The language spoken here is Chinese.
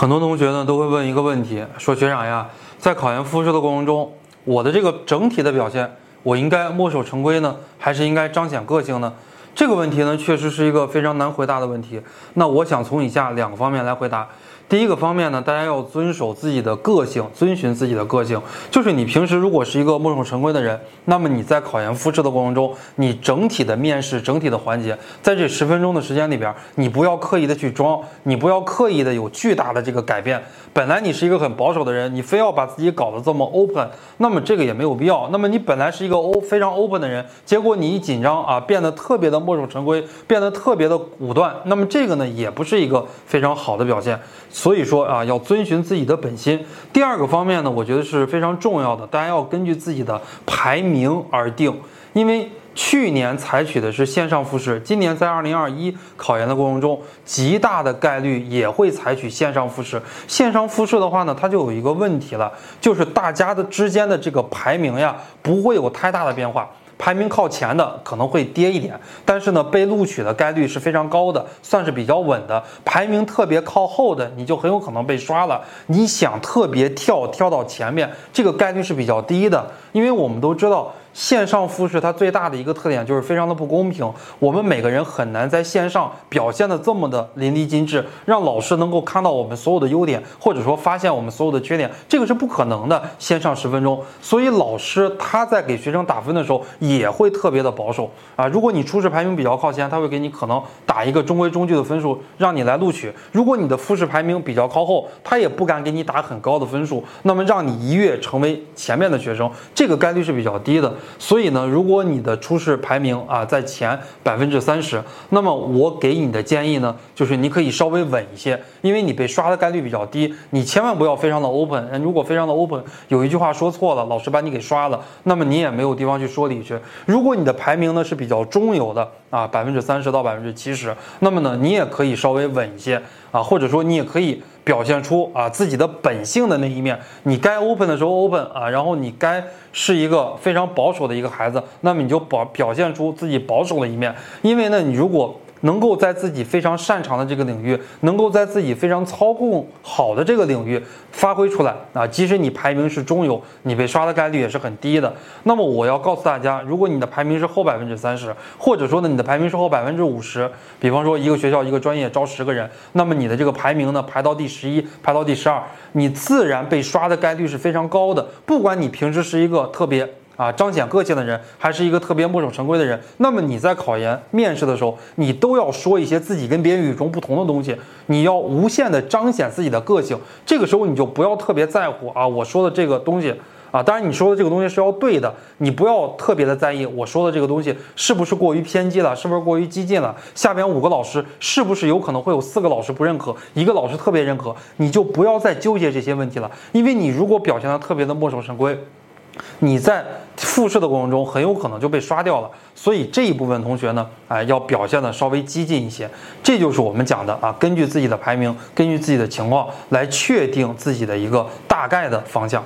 很多同学呢都会问一个问题，说学长呀，在考研复试的过程中，我的这个整体的表现，我应该墨守成规呢，还是应该彰显个性呢？这个问题呢，确实是一个非常难回答的问题。那我想从以下两个方面来回答。第一个方面呢，大家要遵守自己的个性，遵循自己的个性。就是你平时如果是一个墨守成规的人，那么你在考研复试的过程中，你整体的面试、整体的环节，在这十分钟的时间里边，你不要刻意的去装，你不要刻意的有巨大的这个改变。本来你是一个很保守的人，你非要把自己搞得这么 open，那么这个也没有必要。那么你本来是一个 o 非常 open 的人，结果你一紧张啊，变得特别的墨守成规，变得特别的武断，那么这个呢，也不是一个非常好的表现。所以说啊，要遵循自己的本心。第二个方面呢，我觉得是非常重要的，大家要根据自己的排名而定。因为去年采取的是线上复试，今年在二零二一考研的过程中，极大的概率也会采取线上复试。线上复试的话呢，它就有一个问题了，就是大家的之间的这个排名呀，不会有太大的变化。排名靠前的可能会跌一点，但是呢，被录取的概率是非常高的，算是比较稳的。排名特别靠后的，你就很有可能被刷了。你想特别跳跳到前面，这个概率是比较低的，因为我们都知道。线上复试它最大的一个特点就是非常的不公平，我们每个人很难在线上表现的这么的淋漓尽致，让老师能够看到我们所有的优点，或者说发现我们所有的缺点，这个是不可能的。线上十分钟，所以老师他在给学生打分的时候也会特别的保守啊。如果你初试排名比较靠前，他会给你可能打一个中规中矩的分数，让你来录取；如果你的复试排名比较靠后，他也不敢给你打很高的分数，那么让你一跃成为前面的学生，这个概率是比较低的。所以呢，如果你的初试排名啊在前百分之三十，那么我给你的建议呢，就是你可以稍微稳一些，因为你被刷的概率比较低。你千万不要非常的 open，如果非常的 open，有一句话说错了，老师把你给刷了，那么你也没有地方去说理去。如果你的排名呢是比较中游的啊，百分之三十到百分之七十，那么呢，你也可以稍微稳一些啊，或者说你也可以。表现出啊自己的本性的那一面，你该 open 的时候 open 啊，然后你该是一个非常保守的一个孩子，那么你就保表现出自己保守的一面，因为呢，你如果。能够在自己非常擅长的这个领域，能够在自己非常操控好的这个领域发挥出来啊，即使你排名是中游，你被刷的概率也是很低的。那么我要告诉大家，如果你的排名是后百分之三十，或者说呢你的排名是后百分之五十，比方说一个学校一个专业招十个人，那么你的这个排名呢排到第十一，排到第十二，你自然被刷的概率是非常高的。不管你平时是一个特别。啊，彰显个性的人，还是一个特别墨守成规的人，那么你在考研面试的时候，你都要说一些自己跟别人与众不同的东西，你要无限的彰显自己的个性。这个时候你就不要特别在乎啊，我说的这个东西啊，当然你说的这个东西是要对的，你不要特别的在意我说的这个东西是不是过于偏激了，是不是过于激进了。下边五个老师是不是有可能会有四个老师不认可，一个老师特别认可，你就不要再纠结这些问题了，因为你如果表现的特别的墨守成规。你在复试的过程中很有可能就被刷掉了，所以这一部分同学呢，哎，要表现的稍微激进一些。这就是我们讲的啊，根据自己的排名，根据自己的情况来确定自己的一个大概的方向。